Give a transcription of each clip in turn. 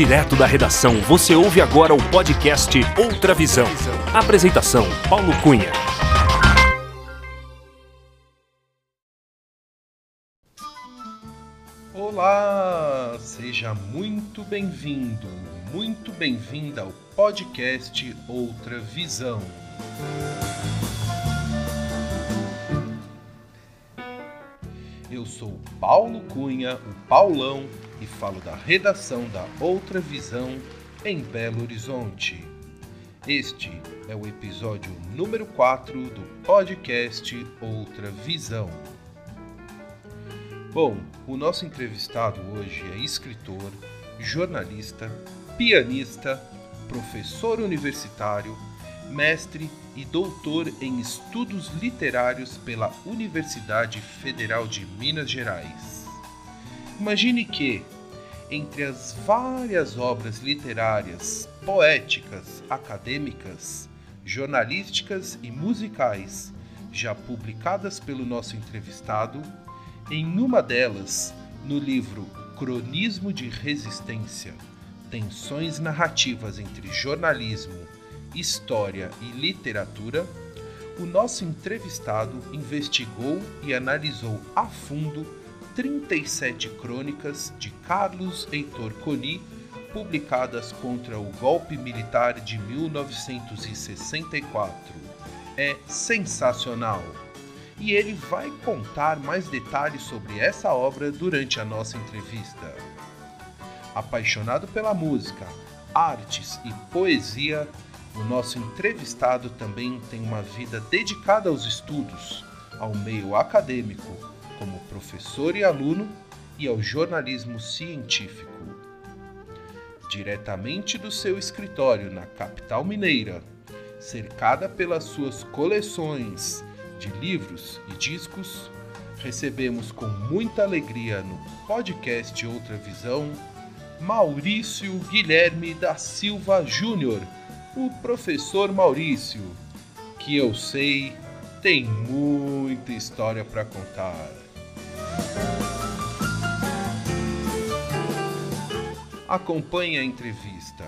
Direto da redação, você ouve agora o podcast Outra Visão. Apresentação: Paulo Cunha. Olá, seja muito bem-vindo, muito bem-vinda ao podcast Outra Visão. Eu sou Paulo Cunha, o Paulão, e falo da redação da Outra Visão em Belo Horizonte. Este é o episódio número 4 do podcast Outra Visão. Bom, o nosso entrevistado hoje é escritor, jornalista, pianista, professor universitário, mestre e doutor em estudos literários pela Universidade Federal de Minas Gerais. Imagine que, entre as várias obras literárias, poéticas, acadêmicas, jornalísticas e musicais já publicadas pelo nosso entrevistado, em uma delas, no livro Cronismo de Resistência Tensões narrativas entre jornalismo, história e literatura, o nosso entrevistado investigou e analisou a fundo 37 crônicas de Carlos Heitor Coni, publicadas contra o golpe militar de 1964. É sensacional! E ele vai contar mais detalhes sobre essa obra durante a nossa entrevista. Apaixonado pela música, artes e poesia, o nosso entrevistado também tem uma vida dedicada aos estudos, ao meio acadêmico, como professor e aluno, e ao jornalismo científico. Diretamente do seu escritório na capital mineira, cercada pelas suas coleções de livros e discos, recebemos com muita alegria no podcast Outra Visão Maurício Guilherme da Silva Júnior, o professor Maurício, que eu sei tem muita história para contar. Acompanhe a entrevista.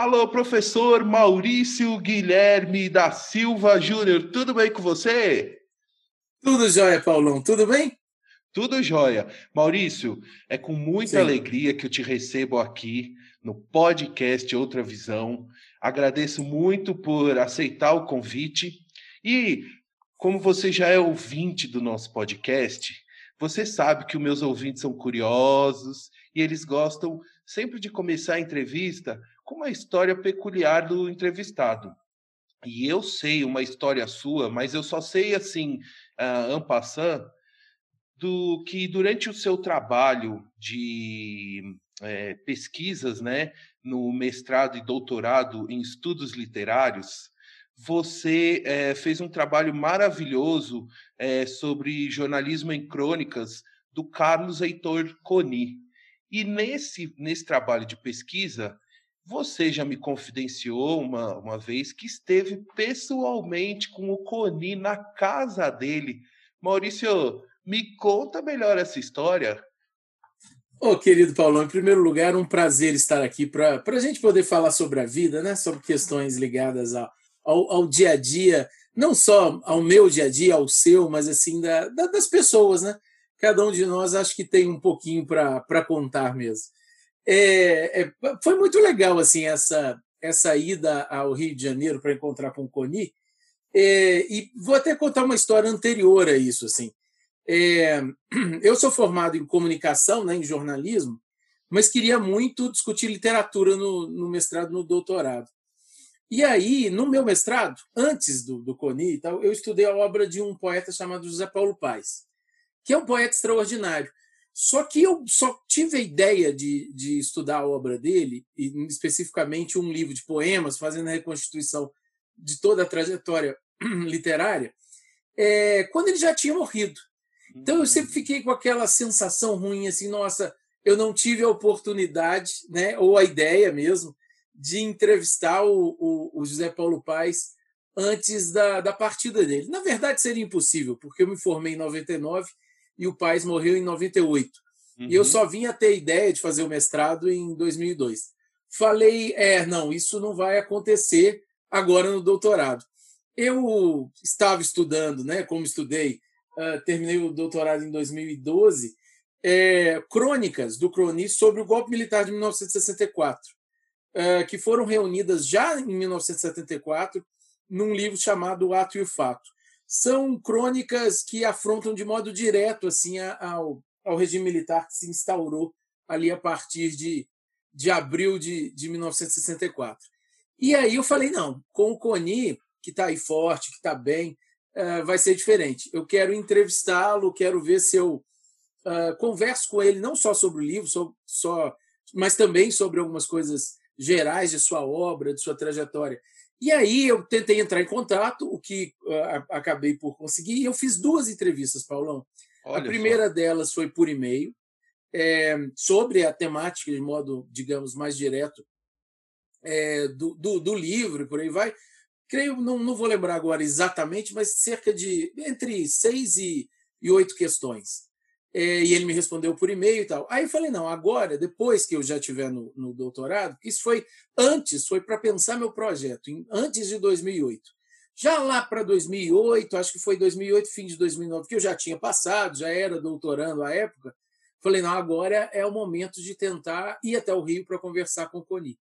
Alô, professor Maurício Guilherme da Silva Júnior, tudo bem com você? Tudo jóia, Paulão, tudo bem? Tudo jóia. Maurício, é com muita Sim. alegria que eu te recebo aqui no podcast Outra Visão. Agradeço muito por aceitar o convite e, como você já é ouvinte do nosso podcast, você sabe que os meus ouvintes são curiosos e eles gostam sempre de começar a entrevista com uma história peculiar do entrevistado. E eu sei uma história sua, mas eu só sei assim, uh, en passant, do que durante o seu trabalho de é, pesquisas, né, no mestrado e doutorado em estudos literários, você é, fez um trabalho maravilhoso é, sobre jornalismo em crônicas do Carlos Heitor Coni. E nesse, nesse trabalho de pesquisa, você já me confidenciou uma, uma vez que esteve pessoalmente com o Coni na casa dele. Maurício, me conta melhor essa história. Ô, oh, querido Paulão, em primeiro lugar, um prazer estar aqui para a gente poder falar sobre a vida, né? sobre questões ligadas ao, ao, ao, dia a dia, não só ao meu dia a dia, ao seu, mas assim, da, da, das pessoas. Né? Cada um de nós acho que tem um pouquinho para contar mesmo. É, é, foi muito legal assim essa essa ida ao Rio de Janeiro para encontrar com o Coni. É, e vou até contar uma história anterior a isso. Assim. É, eu sou formado em comunicação, né, em jornalismo, mas queria muito discutir literatura no, no mestrado, no doutorado. E aí, no meu mestrado, antes do, do Coni, tal, eu estudei a obra de um poeta chamado José Paulo Paes, que é um poeta extraordinário. Só que eu só tive a ideia de, de estudar a obra dele, e especificamente um livro de poemas, fazendo a reconstituição de toda a trajetória literária, é, quando ele já tinha morrido. Então eu sempre fiquei com aquela sensação ruim, assim, nossa, eu não tive a oportunidade, né, ou a ideia mesmo, de entrevistar o, o, o José Paulo Paes antes da, da partida dele. Na verdade, seria impossível, porque eu me formei em 99 e o Paes morreu em 98. Uhum. E eu uhum. só vim a ter ideia de fazer o mestrado em 2002. Falei, é, não, isso não vai acontecer agora no doutorado. Eu estava estudando, né, como estudei, uh, terminei o doutorado em 2012, é, crônicas do Croni sobre o golpe militar de 1964, uh, que foram reunidas já em 1974 num livro chamado O Ato e o Fato. São crônicas que afrontam de modo direto assim ao, ao regime militar que se instaurou ali a partir de, de abril de, de 1964. E aí eu falei, não, com o Coni, que está aí forte, que está bem, uh, vai ser diferente. Eu quero entrevistá-lo, quero ver se eu uh, converso com ele não só sobre o livro, só, só, mas também sobre algumas coisas gerais de sua obra, de sua trajetória. E aí eu tentei entrar em contato, o que uh, acabei por conseguir, e eu fiz duas entrevistas, Paulão. Olha a primeira só. delas foi por e-mail, é, sobre a temática de modo, digamos, mais direto é, do, do, do, livro por aí vai. Creio, não, não vou lembrar agora exatamente, mas cerca de entre seis e, e oito questões. É, e ele me respondeu por e-mail e tal. Aí eu falei, não, agora, depois que eu já estiver no, no doutorado, isso foi antes, foi para pensar meu projeto, em, antes de 2008. Já lá para 2008, acho que foi 2008, fim de 2009, que eu já tinha passado, já era doutorando à época, falei, não, agora é o momento de tentar ir até o Rio para conversar com o Coni.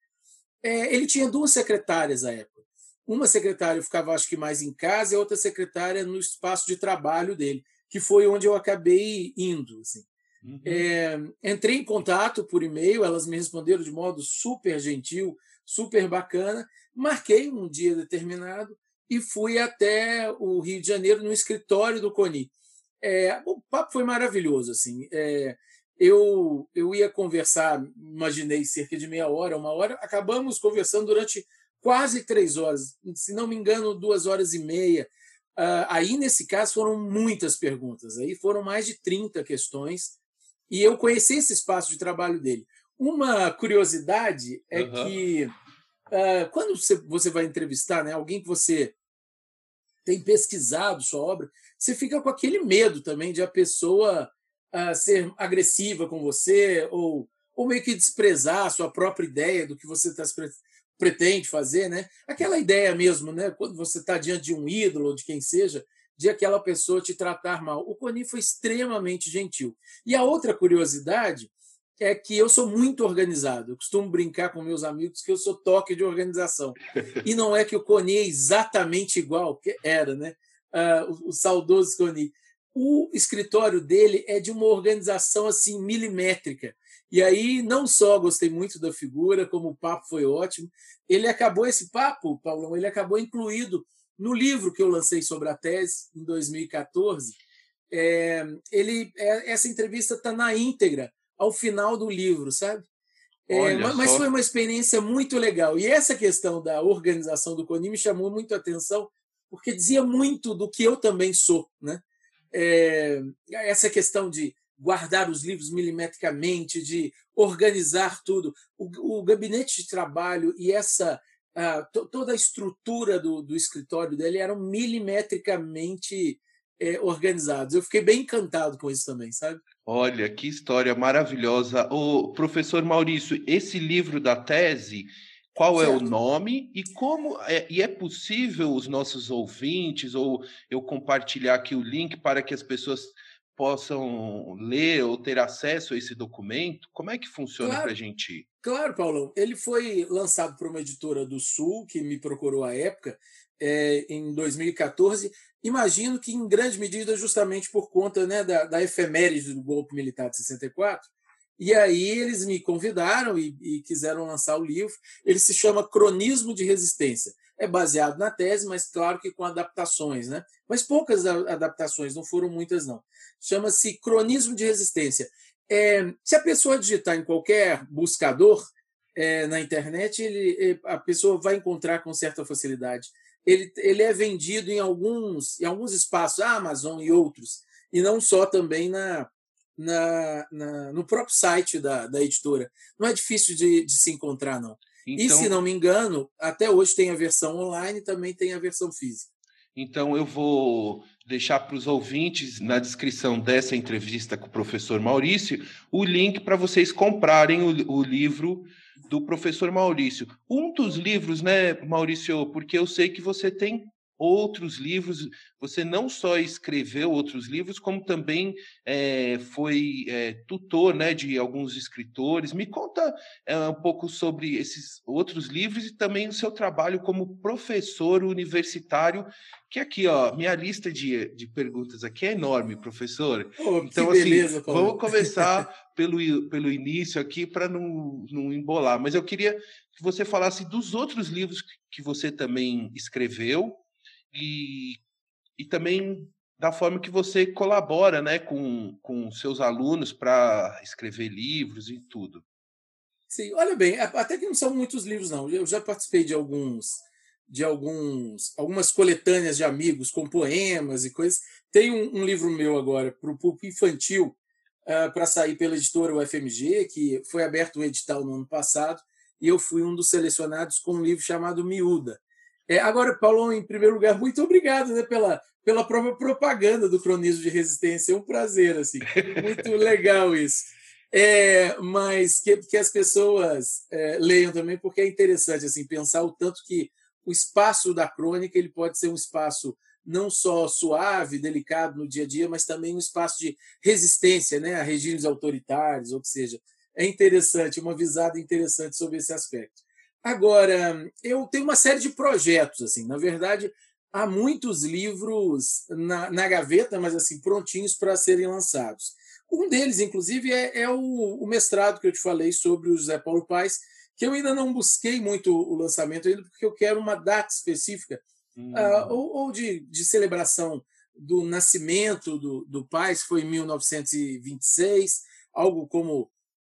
É, ele tinha duas secretárias à época. Uma secretária ficava, acho que mais em casa, e a outra secretária no espaço de trabalho dele que foi onde eu acabei indo. Assim. Uhum. É, entrei em contato por e-mail, elas me responderam de modo super gentil, super bacana. Marquei um dia determinado e fui até o Rio de Janeiro no escritório do CONI. É, o papo foi maravilhoso. assim. É, eu, eu ia conversar, imaginei cerca de meia hora, uma hora. Acabamos conversando durante quase três horas, se não me engano, duas horas e meia. Uh, aí, nesse caso, foram muitas perguntas, aí foram mais de 30 questões, e eu conheci esse espaço de trabalho dele. Uma curiosidade é uhum. que, uh, quando você, você vai entrevistar né, alguém que você tem pesquisado sua obra, você fica com aquele medo também de a pessoa uh, ser agressiva com você ou, ou meio que desprezar a sua própria ideia do que você está pretende fazer, né? Aquela ideia mesmo, né? Quando você está diante de um ídolo de quem seja, de aquela pessoa te tratar mal. O Coni foi extremamente gentil. E a outra curiosidade é que eu sou muito organizado. Eu costumo brincar com meus amigos que eu sou toque de organização. E não é que o Coni é exatamente igual que era, né? Uh, o, o saudoso Coni. O escritório dele é de uma organização assim milimétrica. E aí, não só gostei muito da figura, como o papo foi ótimo. Ele acabou, esse papo, Paulão, ele acabou incluído no livro que eu lancei sobre a tese, em 2014. É, ele, é, essa entrevista está na íntegra, ao final do livro, sabe? É, mas foi uma experiência muito legal. E essa questão da organização do CONI me chamou muito a atenção, porque dizia muito do que eu também sou. Né? É, essa questão de guardar os livros milimetricamente, de organizar tudo. O, o gabinete de trabalho e essa toda a estrutura do, do, escritório dele eram milimetricamente é, organizados. Eu fiquei bem encantado com isso também, sabe? Olha, que história maravilhosa. O professor Maurício, esse livro da tese, qual certo. é o nome e como é, e é possível os nossos ouvintes ou eu compartilhar aqui o link para que as pessoas possam ler ou ter acesso a esse documento? Como é que funciona claro, para a gente? Claro, Paulão. Ele foi lançado por uma editora do Sul, que me procurou à época, é, em 2014. Imagino que, em grande medida, justamente por conta né, da, da efeméride do golpe militar de 64. E aí eles me convidaram e, e quiseram lançar o livro. Ele se chama Cronismo de Resistência é baseado na tese, mas claro que com adaptações, né? Mas poucas adaptações, não foram muitas, não. Chama-se cronismo de resistência. É, se a pessoa digitar em qualquer buscador é, na internet, ele, a pessoa vai encontrar com certa facilidade. Ele, ele é vendido em alguns, em alguns espaços, a Amazon e outros. e não só também na, na, na no próprio site da, da editora. Não é difícil de, de se encontrar, não. Então, e, se não me engano, até hoje tem a versão online e também tem a versão física. Então, eu vou deixar para os ouvintes, na descrição dessa entrevista com o professor Maurício, o link para vocês comprarem o, o, livro do professor Maurício. Um dos livros, né, Maurício, porque eu sei que você tem outros livros. Você não só escreveu outros livros, como também é, foi é, tutor né, de alguns escritores. Me conta é, um pouco sobre esses outros livros e também o seu trabalho como professor universitário. Que aqui, ó, minha lista de, de perguntas aqui é enorme, professor. Oh, então, assim, beleza, vamos começar pelo, pelo início aqui para não, não embolar. Mas eu queria que você falasse dos outros livros que você também escreveu e, e também da forma que você colabora né, com, com seus alunos para escrever livros e tudo. Sim, olha bem, até que não são muitos livros, não. Eu já participei de alguns, de alguns, algumas coletâneas de amigos com poemas e coisas. Tem um, um livro meu agora para o público infantil uh, para sair pela editora UFMG, que foi aberto o edital no ano passado, e eu fui um dos selecionados com um livro chamado Miúda, é, agora, Paulo, em primeiro lugar, muito obrigado né, pela, pela própria propaganda do cronismo de resistência. É um prazer, assim, muito legal isso. É, mas que, que as pessoas é, leiam também, porque é interessante assim pensar o tanto que o espaço da crônica ele pode ser um espaço não só suave, delicado no dia a dia, mas também um espaço de resistência né, a regimes autoritários, ou seja, é interessante, uma visada interessante sobre esse aspecto. Agora, eu tenho uma série de projetos, assim, na verdade, há muitos livros na, na gaveta, mas assim, prontinhos para serem lançados. Um deles, inclusive, é, é o, o, mestrado que eu te falei sobre o José Paulo Paes, que eu ainda não busquei muito o lançamento ainda, porque eu quero uma data específica, hum. uh, ou, ou de, de, celebração do nascimento do, do Paes, que foi em 1926, algo como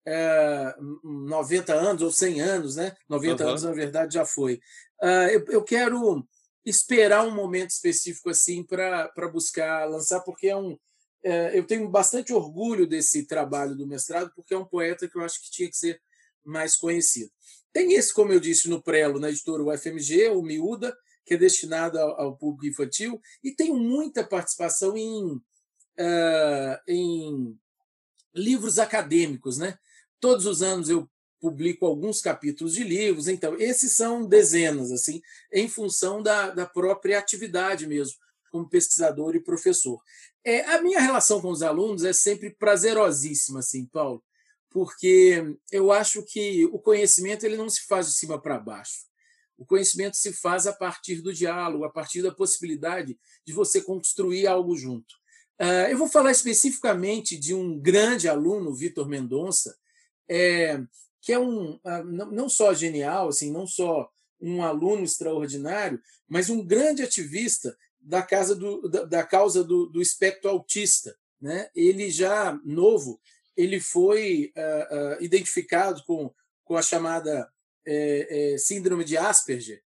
é, 90 anos ou 100 anos, né? 90 uhum. anos, na verdade, já foi. Uh, eu, eu, quero esperar um momento específico assim para buscar lançar, porque é um. É, eu tenho bastante orgulho desse trabalho do mestrado, porque é um poeta que eu acho que tinha que ser mais conhecido. Tem esse, como eu disse, no Prelo, na editora UFMG, o Miúda, que é destinado ao, ao público infantil, e tenho muita participação em, uh, em livros acadêmicos, né? Todos os anos eu publico alguns capítulos de livros, então esses são dezenas, assim, em função da, da própria atividade mesmo, como pesquisador e professor. É, a minha relação com os alunos é sempre prazerosíssima, assim, Paulo, porque eu acho que o conhecimento ele não se faz de cima para baixo. O conhecimento se faz a partir do diálogo, a partir da possibilidade de você construir algo junto. Uh, eu vou falar especificamente de um grande aluno, Vitor Mendonça, é, que é um ah, não só genial, assim, não só um aluno extraordinário, mas um grande ativista da, casa do, da, da causa do, do, espectro autista. Né? Ele já novo, ele foi uh, uh, identificado com, com a chamada é, síndrome de Asperger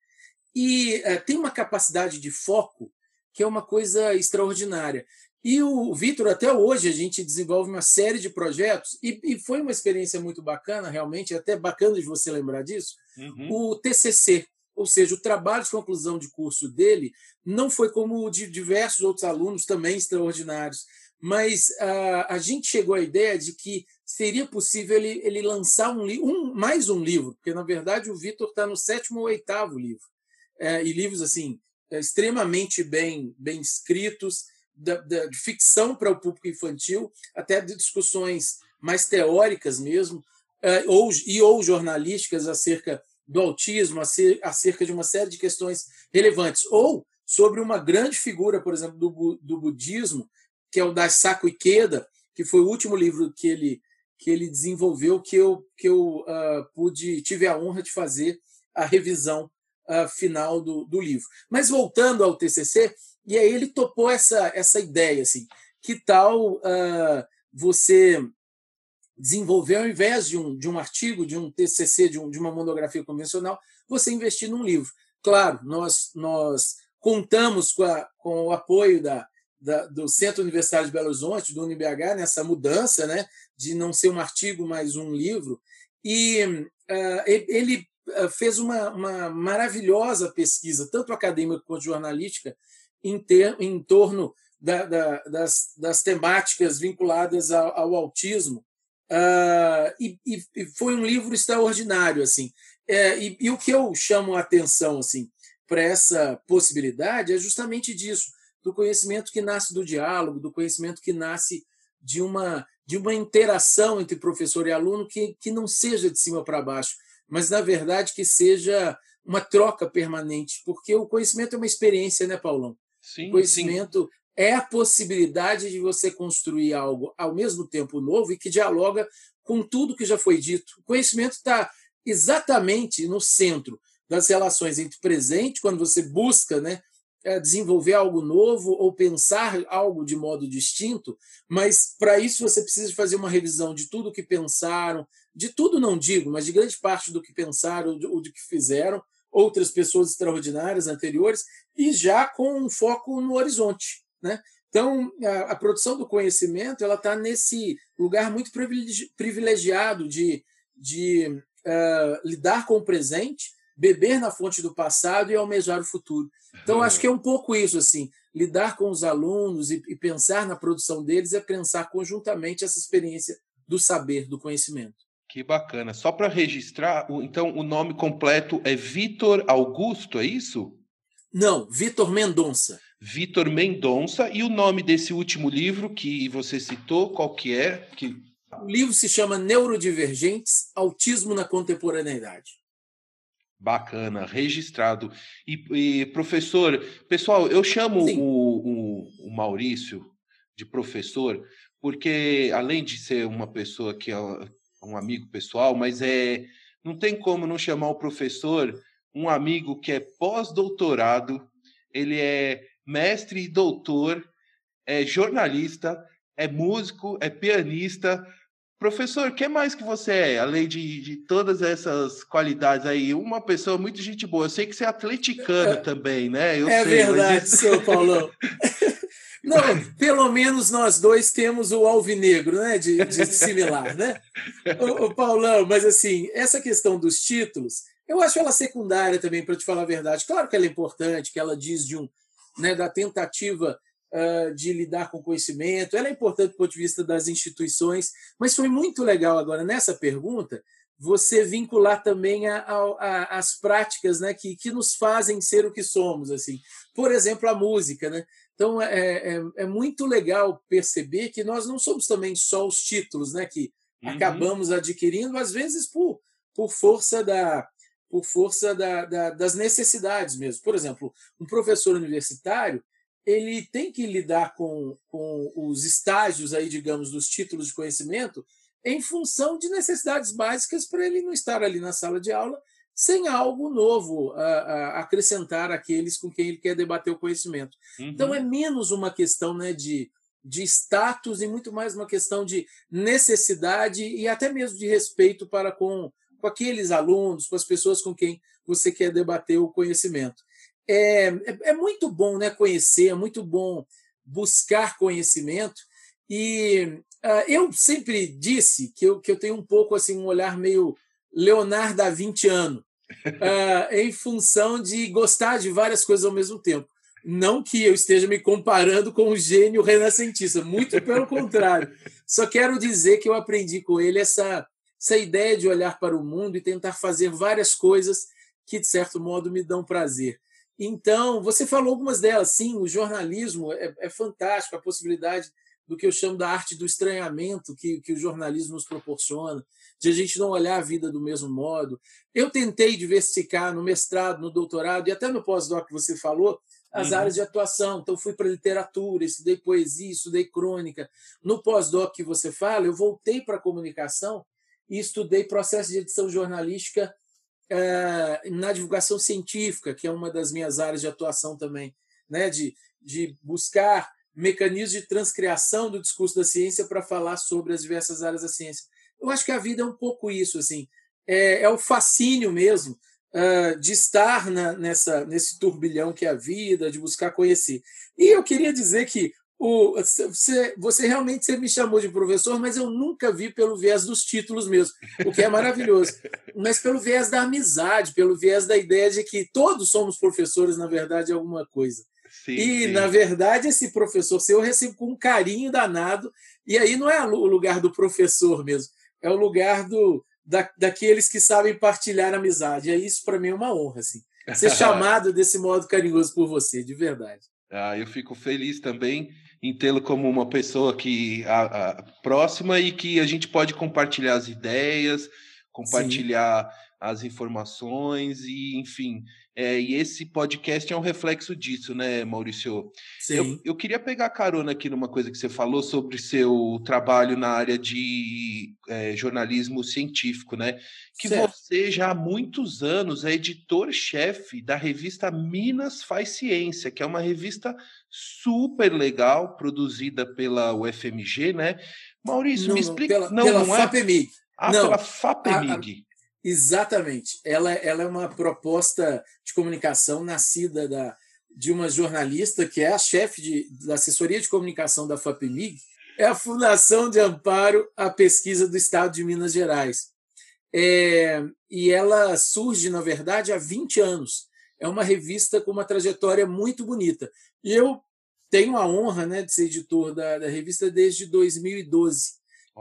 e uh, tem uma capacidade de foco que é uma coisa extraordinária. E o Vitor, até hoje, a gente desenvolve uma série de projetos, e, e, foi uma experiência muito bacana, realmente, até bacana de você lembrar disso, uhum. o TCC, ou seja, o trabalho de conclusão de curso dele não foi como o de diversos outros alunos também extraordinários, mas uh, a gente chegou à ideia de que seria possível ele, ele lançar um, um, mais um livro, porque, na verdade, o Vitor está no sétimo ou oitavo livro, é, e livros assim extremamente bem, bem escritos, da, da, de ficção para o público infantil, até de discussões mais teóricas mesmo, uh, ou, e ou jornalísticas acerca do autismo, acerca de uma série de questões relevantes, ou sobre uma grande figura, por exemplo, do, do budismo, que é o Daisaku Ikeda, que foi o último livro que ele que ele desenvolveu que eu que eu uh, pude tive a honra de fazer a revisão uh, final do, do livro. Mas voltando ao TCC, e aí ele topou essa, essa ideia, assim, que tal uh, você desenvolver, ao invés de um, de um artigo, de um TCC, de, um, de uma monografia convencional, você investir num livro. Claro, nós, nós contamos com, a, com o apoio da, da, do Centro Universitário de Belo Horizonte, do UniBH, nessa mudança né, de não ser um artigo, mas um livro. E uh, ele fez uma, uma, maravilhosa pesquisa, tanto acadêmica quanto jornalística, em, ter, em torno da, da, das, das, temáticas vinculadas ao, ao autismo. Uh, e, e, foi um livro extraordinário. assim. É, e, e, o que eu chamo a atenção assim, para essa possibilidade é justamente disso do conhecimento que nasce do diálogo, do conhecimento que nasce de uma, de uma interação entre professor e aluno que, que não seja de cima para baixo, mas, na verdade, que seja uma troca permanente, porque o conhecimento é uma experiência, né, Paulão? Sim, o conhecimento sim. é a possibilidade de você construir algo ao mesmo tempo novo e que dialoga com tudo que já foi dito. O conhecimento está exatamente no centro das relações entre presente, quando você busca né, é, desenvolver algo novo ou pensar algo de modo distinto, mas para isso você precisa fazer uma revisão de tudo que pensaram, de tudo não digo, mas de grande parte do que pensaram ou do que fizeram outras pessoas extraordinárias anteriores e já com um foco no horizonte, né? Então, a, a produção do conhecimento ela está nesse lugar muito privilegiado de, de uh, lidar com o presente, beber na fonte do passado e almejar o futuro. Então, acho que é um pouco isso, assim, lidar com os alunos e, e pensar na produção deles é pensar conjuntamente essa experiência do saber, do conhecimento. Que bacana. Só para registrar, então o nome completo é Vitor Augusto, é isso? Não, Vitor Mendonça. Vitor Mendonça. E o nome desse último livro que você citou, qual que é? Que... O livro se chama Neurodivergentes, Autismo na Contemporaneidade. Bacana, registrado. E, e professor, pessoal, eu chamo o, o, o, Maurício de professor, porque além de ser uma pessoa que é um amigo pessoal, mas é não tem como não chamar o professor um amigo que é pós-doutorado, ele é mestre e doutor, é jornalista, é músico, é pianista, Professor, o que mais que você é, além de, de, todas essas qualidades aí? Uma pessoa muito gente boa. Eu sei que você é atleticano é, também, né? Eu é sei, verdade, mas... seu Paulão. Não, pelo menos nós dois temos o alvinegro, né? De, de similar, né? O, o, Paulão, mas assim, essa questão dos títulos, eu acho ela secundária também, para te falar a verdade. Claro que ela é importante, que ela diz de um, né, da tentativa uh, de lidar com conhecimento, ela é importante do ponto de vista das instituições, mas foi muito legal agora nessa pergunta você vincular também a, a, a, as práticas né, que, que nos fazem ser o que somos. assim Por exemplo, a música. Né? Então, é, é, é muito legal perceber que nós não somos também só os títulos né, que uhum. acabamos adquirindo, às vezes por, por força da, por força da, da, das necessidades mesmo. Por exemplo, um professor universitário ele tem que lidar com, com os estágios aí, digamos, dos títulos de conhecimento em função de necessidades básicas para ele não estar ali na sala de aula sem algo novo a, a acrescentar àqueles com quem ele quer debater o conhecimento. Uhum. Então é menos uma questão né, de, de status e muito mais uma questão de necessidade e até mesmo de respeito para com, com aqueles alunos, com as pessoas com quem você quer debater o conhecimento é, é, é muito bom né, conhecer, é muito bom buscar conhecimento. E uh, eu sempre disse que eu, que eu tenho um pouco assim um olhar meio Leonardo da Vinciano, uh, em função de gostar de várias coisas ao mesmo tempo. Não que eu esteja me comparando com o gênio renascentista, muito pelo contrário. Só quero dizer que eu aprendi com ele essa, essa ideia de olhar para o mundo e tentar fazer várias coisas que, de certo modo, me dão prazer. Então, você falou algumas delas, sim, o jornalismo é, é fantástico, a possibilidade do que eu chamo da arte do estranhamento que, que o jornalismo nos proporciona, de a gente não olhar a vida do mesmo modo. Eu tentei diversificar no mestrado, no doutorado e até no pós-doc que você falou, as uhum. áreas de atuação. Então, fui para literatura, estudei poesia, estudei crônica. No pós-doc que você fala, eu voltei para a comunicação e estudei processo de edição jornalística é, na divulgação científica, que é uma das minhas áreas de atuação também, né, de, de buscar mecanismos de transcriação do discurso da ciência para falar sobre as diversas áreas da ciência. Eu acho que a vida é um pouco isso, assim, é, é o fascínio mesmo uh, de estar na, nessa, nesse turbilhão que é a vida, de buscar conhecer. E eu queria dizer que o, você, você realmente me chamou de professor, mas eu nunca vi pelo viés dos títulos mesmo, o que é maravilhoso. mas pelo viés da amizade, pelo viés da ideia de que todos somos professores, na verdade, alguma coisa. Sim, e, sim. na verdade, esse professor seu eu recebo com um carinho danado, e aí não é o lugar do professor mesmo, é o lugar do, da, daqueles que sabem partilhar amizade. E isso, para mim, é uma honra. Assim, ser chamado desse modo carinhoso por você, de verdade. Ah, eu fico feliz também em tê-lo como uma pessoa que a, a, próxima e que a gente pode compartilhar as ideias, compartilhar Sim. as informações e, enfim, é, e esse podcast é um reflexo disso, né, Maurício? Sim. Eu, eu queria pegar carona aqui numa coisa que você falou sobre seu trabalho na área de é, jornalismo científico, né? Que certo. você já há muitos anos é editor-chefe da revista Minas Faz Ciência, que é uma revista super legal, produzida pela UFMG, né? Maurício, não, me explica. Pela, não, pela não é? FAPEMIG. Ah, não, pela FAPEMIG. Exatamente. Ela, ela é uma proposta de comunicação nascida da, de uma jornalista que é a chefe da assessoria de comunicação da FAPEMIG, é a Fundação de Amparo à Pesquisa do Estado de Minas Gerais. É, e ela surge, na verdade, há 20 anos. É uma revista com uma trajetória muito bonita. E eu tenho a honra né, de ser editor da, da revista desde 2012,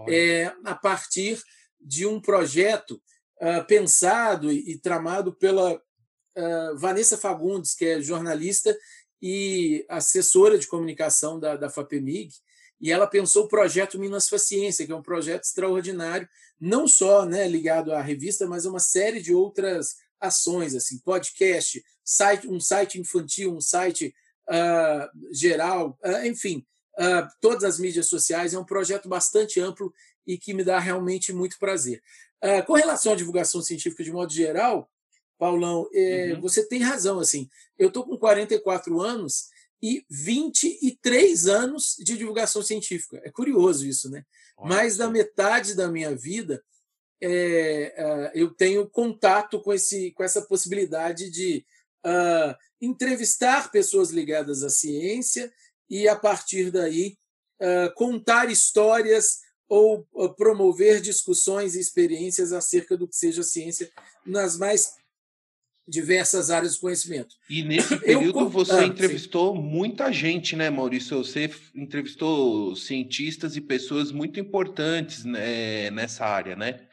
é, a partir de um projeto uh, pensado e, e, tramado pela uh, Vanessa Fagundes, que é jornalista e assessora de comunicação da, da FAPEMIG, e ela pensou o projeto Minas Faciência, que é um projeto extraordinário, não só né, ligado à revista, mas a uma série de outras ações, assim, podcast, site, um site infantil, um site uh, geral, uh, enfim, uh, todas as mídias sociais. É um projeto bastante amplo e que me dá realmente muito prazer. Uh, com relação à divulgação científica de modo geral, Paulão, é, uhum. você tem razão. assim. Eu estou com 44 anos e 23 anos de divulgação científica. É curioso isso, né? Nossa. Mais da metade da minha vida é, uh, eu tenho contato com, esse, com essa possibilidade de uh, entrevistar pessoas ligadas à ciência e, a partir daí, uh, contar histórias ou promover discussões e experiências acerca do que seja ciência nas mais diversas áreas do conhecimento. E nesse período Eu... você ah, entrevistou sim. muita gente, né, Maurício? Você entrevistou cientistas e pessoas muito importantes né, nessa área, né?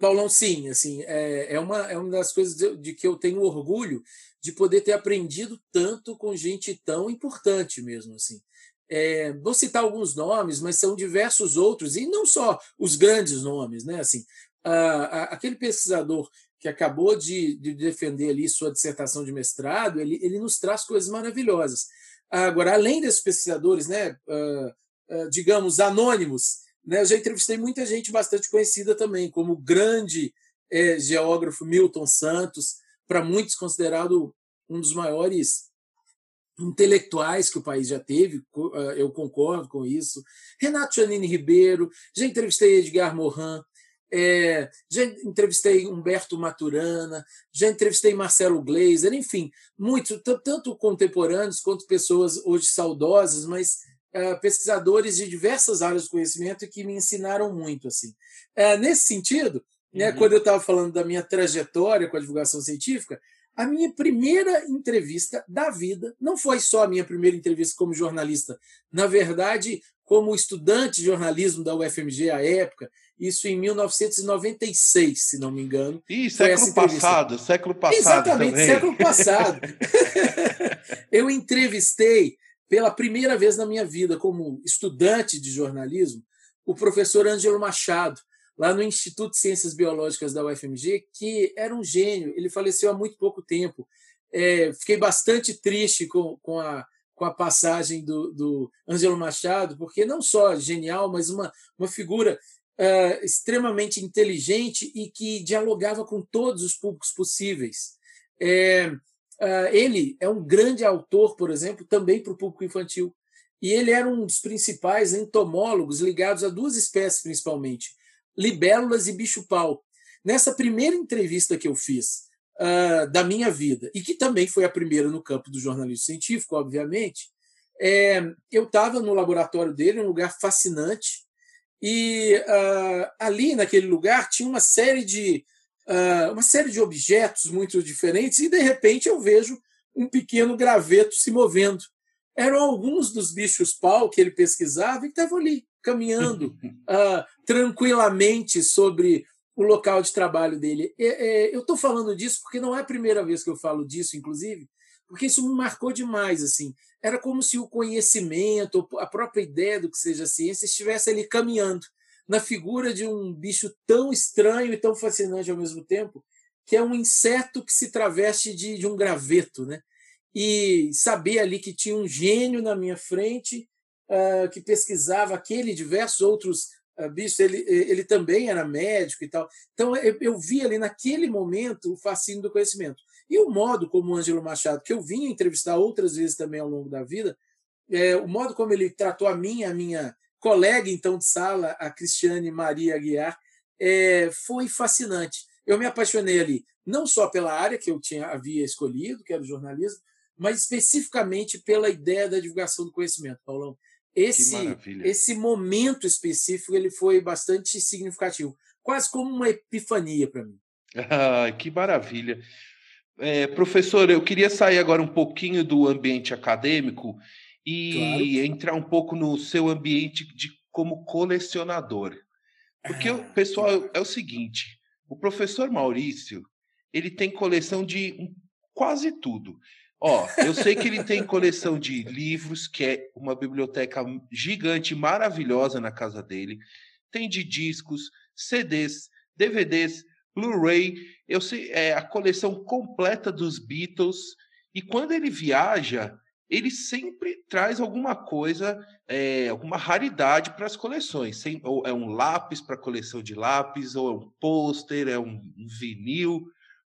Paulão, sim, assim, é, é, uma, é uma das coisas de, de, que eu tenho orgulho de poder ter aprendido tanto com gente tão importante mesmo, assim. É, vou citar alguns nomes, mas são diversos outros, e não só os grandes nomes, né? Assim, a, a, aquele pesquisador que acabou de, de, defender ali sua dissertação de mestrado, ele, ele nos traz coisas maravilhosas. Agora, além desses pesquisadores, né, uh, uh, digamos, anônimos, né, eu já entrevistei muita gente bastante conhecida também, como o grande é, geógrafo Milton Santos, para muitos considerado um dos maiores intelectuais que o país já teve, ah, eu concordo com isso. Renato Janine Ribeiro, já entrevistei Edgar Morin, é, já entrevistei Humberto Maturana, já entrevistei Marcelo Gleiser, enfim, muitos, tanto contemporâneos quanto pessoas hoje saudosas, mas é, pesquisadores de diversas áreas do conhecimento que me ensinaram muito. assim. É, nesse sentido, né, uhum. quando eu estava falando da minha trajetória com a divulgação científica, a minha primeira entrevista da vida não foi só a minha primeira entrevista como jornalista, na verdade, como estudante de jornalismo da UFMG à época, isso em 1996, se não me engano. Ih, século passado, século passado. Exatamente, também. século passado. eu entrevistei pela primeira vez na minha vida, como estudante de jornalismo, o professor Ângelo Machado, lá no Instituto de Ciências Biológicas da UFMG, que era um gênio. Ele faleceu há muito pouco tempo. É, fiquei bastante triste com, com, a, com a passagem do, do Ângelo Machado, porque não só genial, mas uma, uma figura uh, extremamente inteligente e que dialogava com todos os públicos possíveis. É, uh, ele é um grande autor, por exemplo, também para o público infantil. E ele era um dos principais entomólogos ligados a duas espécies, principalmente, libélulas e bicho-pau. Nessa primeira entrevista que eu fiz uh, da minha vida, e que também foi a primeira no campo do jornalismo científico, obviamente, É, eu estava no laboratório dele, um lugar fascinante, e uh, ali naquele lugar tinha uma série de uh, uma série de objetos muito diferentes e de repente eu vejo um pequeno graveto se movendo. Eram alguns dos bichos pau que ele pesquisava e que estavam ali caminhando uh, tranquilamente sobre o local de trabalho dele. eu estou falando disso porque não é a primeira vez que eu falo disso, inclusive, porque isso me marcou demais. assim. Era como se o conhecimento, a própria ideia do que seja ciência, estivesse ali caminhando na figura de um bicho tão estranho e tão fascinante ao mesmo tempo, que é um inseto que se traveste de, de um graveto. Né? E saber ali que tinha um gênio na minha frente uh, que pesquisava aquele e diversos outros uh, bichos. Ele, ele também era médico e tal. Então, eu, eu vi ali naquele momento o fascínio do conhecimento. E o modo como o Ângelo Machado, que eu vinha entrevistar outras vezes também ao longo da vida, é, o modo como ele tratou a minha, a minha colega então de sala, a Cristiane Maria Aguiar, é, foi fascinante. Eu me apaixonei ali, não só pela área que eu tinha havia escolhido, que era o jornalismo, mas especificamente pela ideia da divulgação do conhecimento, Paulão. Esse, esse momento específico ele foi bastante significativo, quase como uma epifania para mim. Ah, que maravilha. É, professor, eu queria sair agora um pouquinho do ambiente acadêmico e claro. entrar um pouco no seu ambiente de como colecionador. Porque ah, o pessoal é o seguinte, o professor Maurício, ele tem coleção de quase tudo. Ó, eu sei que ele tem coleção de livros, que é uma biblioteca gigante, maravilhosa na casa dele. Tem de discos, CDs, DVDs, Blu-ray, eu sei, é a coleção completa dos Beatles. E quando ele viaja, ele sempre traz alguma coisa, é, alguma raridade para as coleções. Sem, ou é um lápis para coleção de lápis, ou é um pôster, é um, um vinil.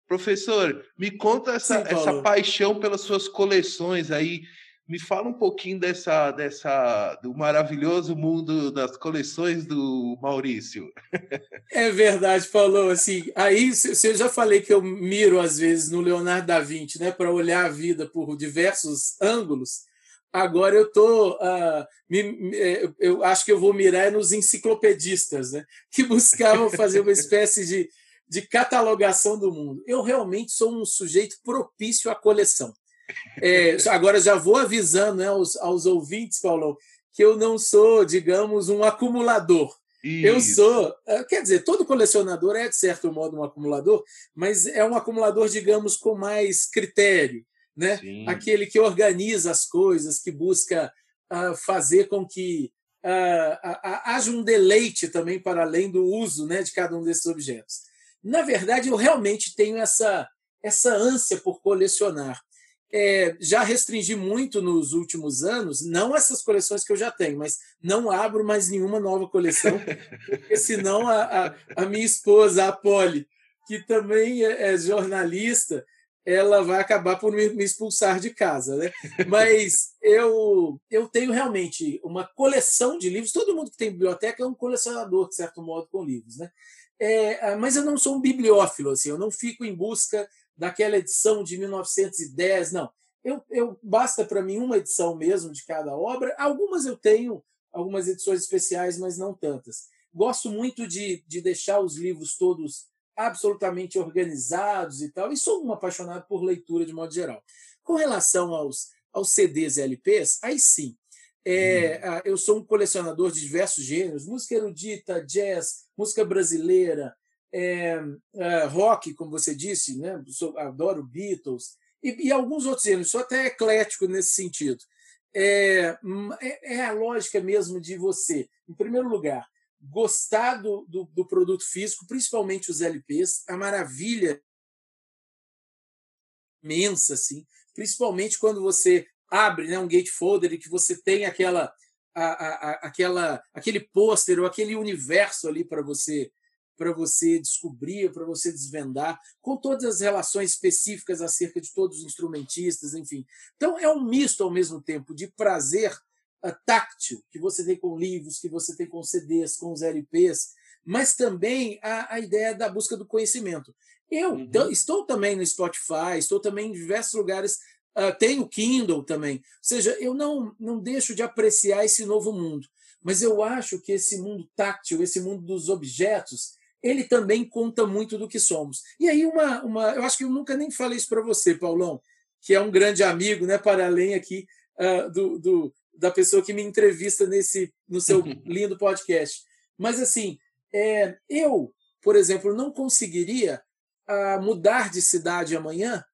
Professor, me conta essa, Sim, essa paixão pelas suas coleções aí me fala um pouquinho dessa, dessa do maravilhoso mundo das coleções do Maurício. É verdade, falou assim. Aí eu já falei que eu miro às vezes no Leonardo da Vinci, né, para olhar a vida por diversos ângulos. Agora eu tô, uh, me, é, eu acho que eu vou mirar nos enciclopedistas, né, que buscavam fazer uma espécie de, de catalogação do mundo. Eu realmente sou um sujeito propício à coleção. É, agora já vou avisando né, aos, aos ouvintes, Paulo, que eu não sou, digamos, um acumulador. Isso. Eu sou, é, quer dizer, todo colecionador é, de certo modo, um acumulador, mas é um acumulador, digamos, com mais critério. Né? Aquele que organiza as coisas, que busca uh, fazer com que uh, uh, haja um deleite também para além do uso né, de cada um desses objetos. Na verdade, eu realmente tenho essa, essa ânsia por colecionar é, já restringi muito nos últimos anos, não essas coleções que eu já tenho, mas não abro mais nenhuma nova coleção, porque senão a, a, a minha esposa, a Polly, que também é, é jornalista, ela vai acabar por me, me, expulsar de casa, né? Mas eu eu tenho realmente uma coleção de livros. Todo mundo que tem biblioteca é um colecionador de certo modo com livros, né? É, mas eu não sou um bibliófilo, assim. Eu não fico em busca daquela edição de 1910, não. Eu, eu basta para mim uma edição mesmo de cada obra. Algumas eu tenho, algumas edições especiais, mas não tantas. Gosto muito de, de deixar os livros todos absolutamente organizados e tal, e sou um apaixonado por leitura de modo geral. Com relação aos, aos CDs e LPs, aí sim. É, hum. Eu sou um colecionador de diversos gêneros, música erudita, jazz, música brasileira, é, é, rock, como você disse, né? adoro Beatles, e, e, alguns outros gêneros, sou até eclético nesse sentido. É, é, é, a lógica mesmo de você, em primeiro lugar, gostar do, do, do produto físico, principalmente os LPs, a maravilha imensa, assim, principalmente quando você abre né, um gatefolder e que você tem aquela, a, a, aquela aquele pôster ou aquele universo ali para você para você descobrir, para você desvendar, com todas as relações específicas acerca de todos os instrumentistas, enfim. Então, é um misto ao mesmo tempo de prazer uh, táctil que você tem com livros, que você tem com CDs, com os LPs, mas também a, a ideia da busca do conhecimento. Eu uhum. estou também no Spotify, estou também em diversos lugares Uh, tem o Kindle também. Ou seja, eu não, não deixo de apreciar esse novo mundo, mas eu acho que esse mundo táctil, esse mundo dos objetos, ele também conta muito do que somos. E aí, uma, uma eu acho que eu nunca nem falei isso para você, Paulão, que é um grande amigo, né, para além aqui uh, do, do, da pessoa que me entrevista nesse no seu lindo podcast. Mas assim, é, eu, por exemplo, não conseguiria uh, mudar de cidade amanhã,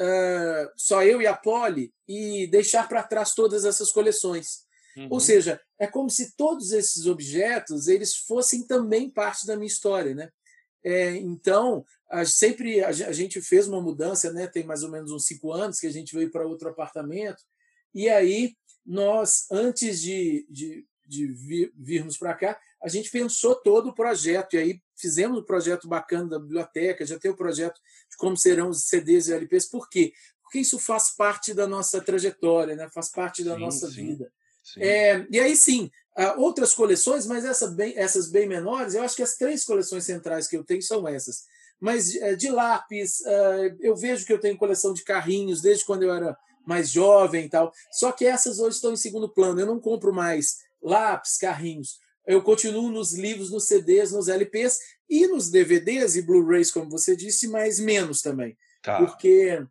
uh, só eu e a Polly, e deixar para trás todas essas coleções. Uhum. Ou seja, é como se todos esses objetos eles fossem também parte da minha história, né? É, então, a, sempre a, a, gente fez uma mudança, né? Tem mais ou menos uns cinco anos que a gente veio para outro apartamento e aí nós, antes de, de, de vir, virmos para cá, a gente pensou todo o projeto e aí fizemos um projeto bacana da biblioteca, já tem o projeto de como serão os CDs e LPs. Por quê? Porque isso faz parte da nossa trajetória, né? faz parte da sim, nossa sim, vida. Sim. É, e aí sim, outras coleções, mas essa bem, essas bem menores, eu acho que as três coleções centrais que eu tenho são essas. Mas é, de lápis, é, eu vejo que eu tenho coleção de carrinhos desde quando eu era mais jovem e tal. Só que essas hoje estão em segundo plano. Eu não compro mais lápis, carrinhos. Eu continuo nos livros, nos CDs, nos LPs e nos DVDs e Blu-rays, como você disse, mas menos também. Tá. Porque uh,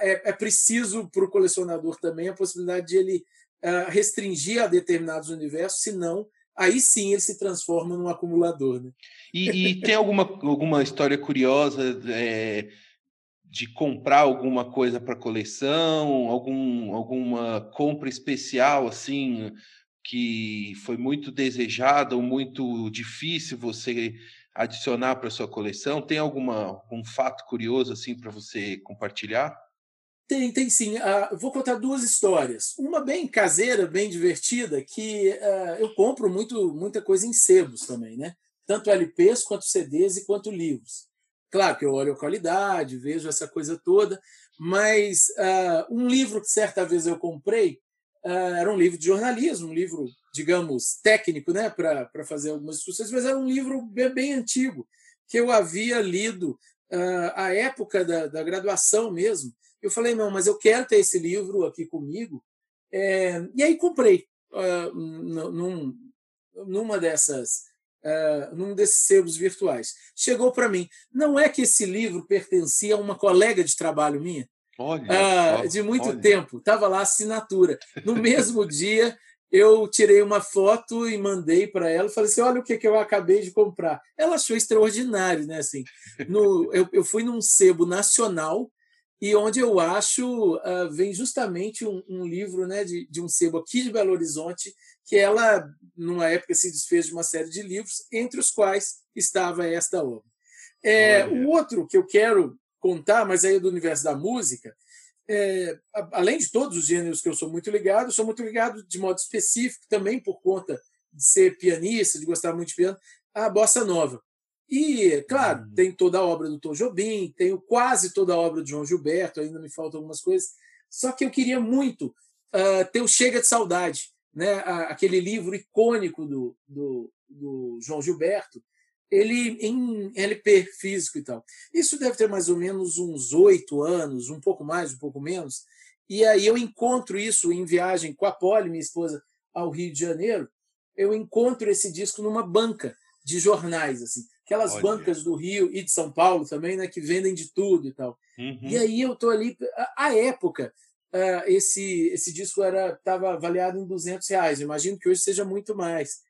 é, é, preciso para o colecionador também a possibilidade de ele uh, restringir a determinados universos, senão aí sim ele se transforma num acumulador. Né? E, e tem alguma, alguma história curiosa? É de comprar alguma coisa para coleção, algum, alguma compra especial assim que foi muito desejada ou muito difícil você adicionar para sua coleção? Tem alguma algum fato curioso assim para você compartilhar? Tem, tem sim. Uh, vou contar duas histórias. Uma bem caseira, bem divertida, que uh, eu compro muito, muita coisa em sebos também, né? Tanto LPs quanto CDs e quanto livros. Claro que eu olho a qualidade, vejo essa coisa toda, mas uh, um livro que certa vez eu comprei uh, era um livro de jornalismo, um livro, digamos, técnico, né, para fazer algumas discussões, mas era um livro bem, bem antigo, que eu havia lido uh, à época da, da graduação mesmo. Eu falei, não, mas eu quero ter esse livro aqui comigo. É, e aí comprei num, numa dessas uh, num desses sebos virtuais. Chegou para mim. Não é que esse livro pertencia a uma colega de trabalho minha? Olha, uh, de muito olha. tempo. Estava lá a assinatura. No mesmo dia, eu tirei uma foto e mandei para ela. Falei assim: olha o que, que eu acabei de comprar. Ela achou extraordinário, né? Assim, no, eu, eu fui num sebo nacional e onde eu acho uh, vem justamente um, um, livro né, de, de um sebo aqui de Belo Horizonte que ela, numa época, se desfez de uma série de livros, entre os quais estava esta obra. É, o outro que eu quero contar, mas aí é do universo da música, é, além de todos os gêneros que eu sou muito ligado, sou muito ligado de modo específico também por conta de ser pianista, de gostar muito de piano, a bossa nova. E, claro, uhum. tem toda a obra do Tom Jobim, tenho quase toda a obra de João Gilberto, ainda me faltam algumas coisas. Só que eu queria muito uh, ter o Chega de Saudade, né, aquele livro icônico do, do, do João Gilberto, ele em LP físico e tal. Isso deve ter mais ou menos uns oito anos, um pouco mais, um pouco menos. E aí eu encontro isso em viagem com a Polly, minha esposa, ao Rio de Janeiro. Eu encontro esse disco numa banca de jornais, assim, aquelas Olha. bancas do Rio e de São Paulo também, né, que vendem de tudo e tal. Uhum. E aí eu tô ali, a época uh, esse, esse disco estava avaliado em 200 reais. Imagino que hoje seja muito mais.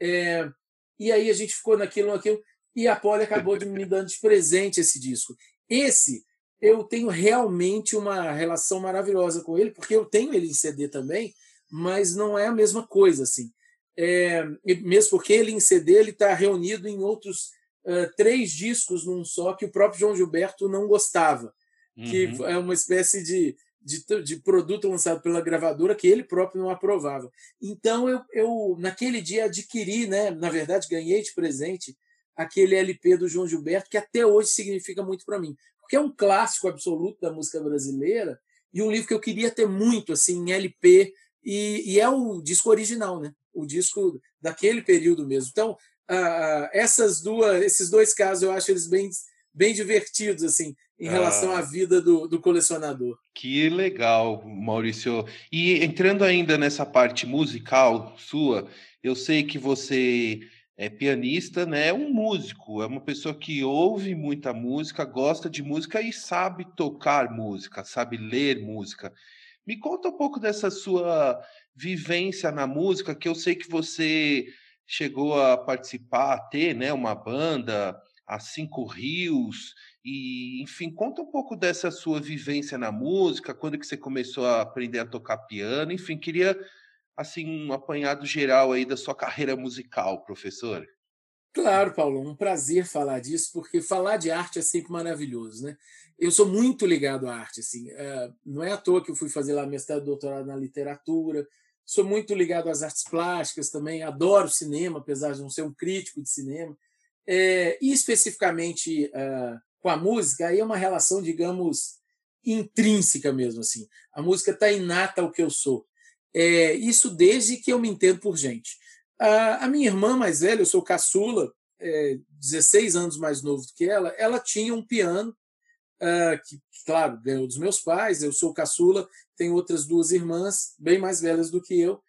É, e aí a gente ficou naquilo, naquilo, e a Polly acabou de me dando de presente esse disco. Esse eu tenho realmente uma relação maravilhosa com ele, porque eu tenho ele em CD também, mas não é a mesma coisa assim. É, mesmo porque ele em CD ele está reunido em outros uh, três discos num só que o próprio João Gilberto não gostava, uhum. que é uma espécie de de, de, produto lançado pela gravadora que ele próprio não aprovava. Então eu, eu naquele dia adquiri, né, na verdade ganhei de presente aquele LP do João Gilberto que até hoje significa muito para mim, porque é um clássico absoluto da música brasileira e um livro que eu queria ter muito assim em LP e, e é o disco original, né? O disco daquele período mesmo. Então essas duas, esses dois casos eu acho eles bem bem divertidos assim em relação ah, à vida do, do colecionador. Que legal, Maurício. E entrando ainda nessa parte musical sua, eu sei que você é pianista, né? É um músico, é uma pessoa que ouve muita música, gosta de música e sabe tocar música, sabe ler música. Me conta um pouco dessa sua vivência na música, que eu sei que você chegou a participar, a ter, né, uma banda, a Cinco Rios, e enfim, conta um pouco dessa sua vivência na música, quando que você começou a aprender a tocar piano, enfim, queria assim um apanhado geral aí da sua carreira musical, professor. Claro, Paulo, um prazer falar disso, porque falar de arte é sempre maravilhoso, né? Eu sou muito ligado à arte, assim, uh, não é à toa que eu fui fazer lá mestrado doutorado na literatura, sou muito ligado às artes plásticas também, adoro cinema, apesar de não ser um crítico de cinema, é, e especificamente uh, com a música, aí é uma relação, digamos, intrínseca mesmo, assim, a música está inata ao que eu sou, é, isso desde que eu me entendo por gente. A, a minha irmã mais velha, eu sou caçula, é, 16 anos mais novo do que ela, ela tinha um piano, uh, que, claro, ganhou dos meus pais, eu sou caçula, tenho outras duas irmãs, bem mais velhas do que eu.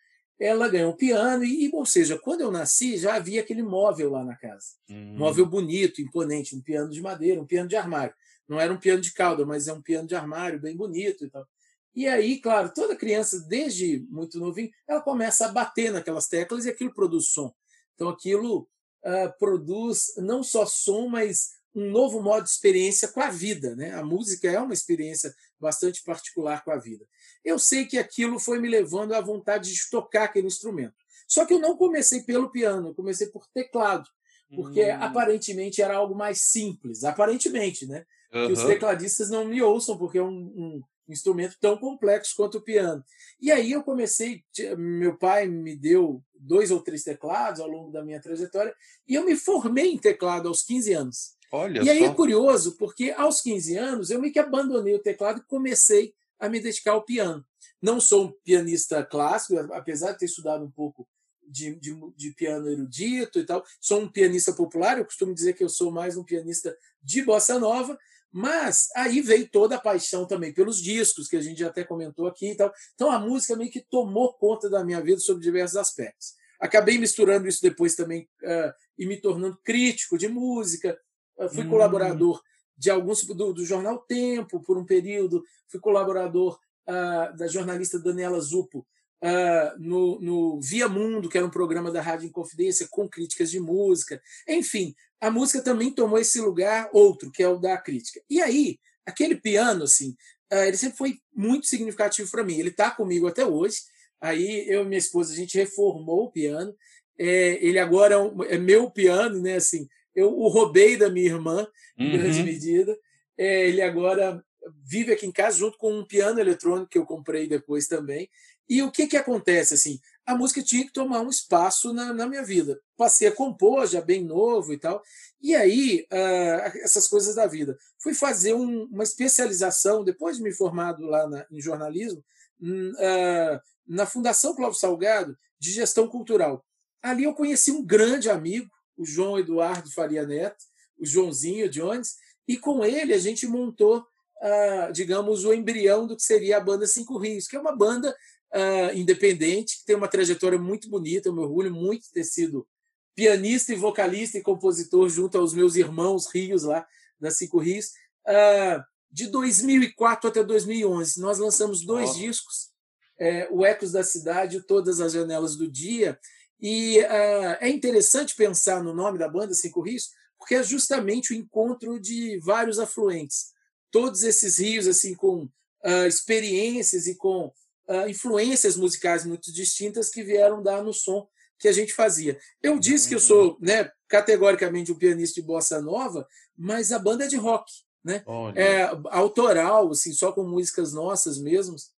Ela ganhou um piano, e, ou seja, quando eu nasci, já havia aquele móvel lá na casa. Uhum. Móvel bonito, imponente, um piano de madeira, um piano de armário. Não era um piano de cauda, mas é um piano de armário bem bonito e tal. E aí, claro, toda criança, desde muito novinho, ela começa a bater naquelas teclas e aquilo produz som. Então, aquilo uh, produz não só som, mas um novo modo de experiência com a vida. Né? A música é uma experiência bastante particular com a vida. Eu sei que aquilo foi me levando à vontade de tocar aquele instrumento. Só que eu não comecei pelo piano, eu comecei por teclado, porque hum. aparentemente era algo mais simples. Aparentemente, né? Uhum. Que os tecladistas não me ouçam, porque é um, um instrumento tão complexo quanto o piano. E aí eu comecei, meu pai me deu dois ou três teclados ao longo da minha trajetória, e eu me formei em teclado aos 15 anos. Olha e aí é curioso, porque aos 15 anos eu meio que abandonei o teclado e comecei a me dedicar ao piano. Não sou um pianista clássico, apesar de ter estudado um pouco de, de, de, piano erudito e tal. Sou um pianista popular, eu costumo dizer que eu sou mais um pianista de bossa nova, mas aí veio toda a paixão também pelos discos, que a gente até comentou aqui e tal. Então a música meio que tomou conta da minha vida sobre diversos aspectos. Acabei misturando isso depois também uh, e me tornando crítico de música. Uh, fui hum. colaborador de alguns do, do, jornal Tempo por um período. Fui colaborador uh, da jornalista Daniela Zupo uh, no, no Via Mundo, que era um programa da Rádio Inconfidência com críticas de música. Enfim, a música também tomou esse lugar outro, que é o da crítica. E aí, aquele piano, assim, uh, ele sempre foi muito significativo para mim. Ele está comigo até hoje. Aí eu e minha esposa a gente reformou o piano. É, ele agora é, é, meu piano, né? Assim, eu o roubei da minha irmã, em uhum. grande medida. É, ele agora vive aqui em casa junto com um piano eletrônico que eu comprei depois também. E o que, que acontece? assim A música tinha que tomar um espaço na, na minha vida. Passei a compor, já bem novo e tal. E aí, uh, essas coisas da vida. Fui fazer um, uma especialização, depois de me formado lá na, em jornalismo, uh, na Fundação Cláudio Salgado, de gestão cultural. Ali eu conheci um grande amigo, o João Eduardo Faria Neto, o Joãozinho Jones, e com ele a gente montou, uh, digamos, o embrião do que seria a banda Cinco Rios, que é uma banda uh, independente, que tem uma trajetória muito bonita, eu me orgulho muito de ter sido pianista e vocalista e compositor junto aos meus irmãos Rios lá da Cinco Rios. Uh, de 2004 até 2011, nós lançamos dois oh. discos, é, o Ecos da Cidade e Todas as Janelas do Dia. E uh, é interessante pensar no nome da banda Cinco Rios, porque é justamente o encontro de vários afluentes. Todos esses rios assim com uh, experiências e com uh, influências musicais muito distintas que vieram dar no som que a gente fazia. Eu disse que eu sou, né, categoricamente um pianista de bossa nova, mas a banda é de rock, né? É autoral, assim, só com músicas nossas mesmos.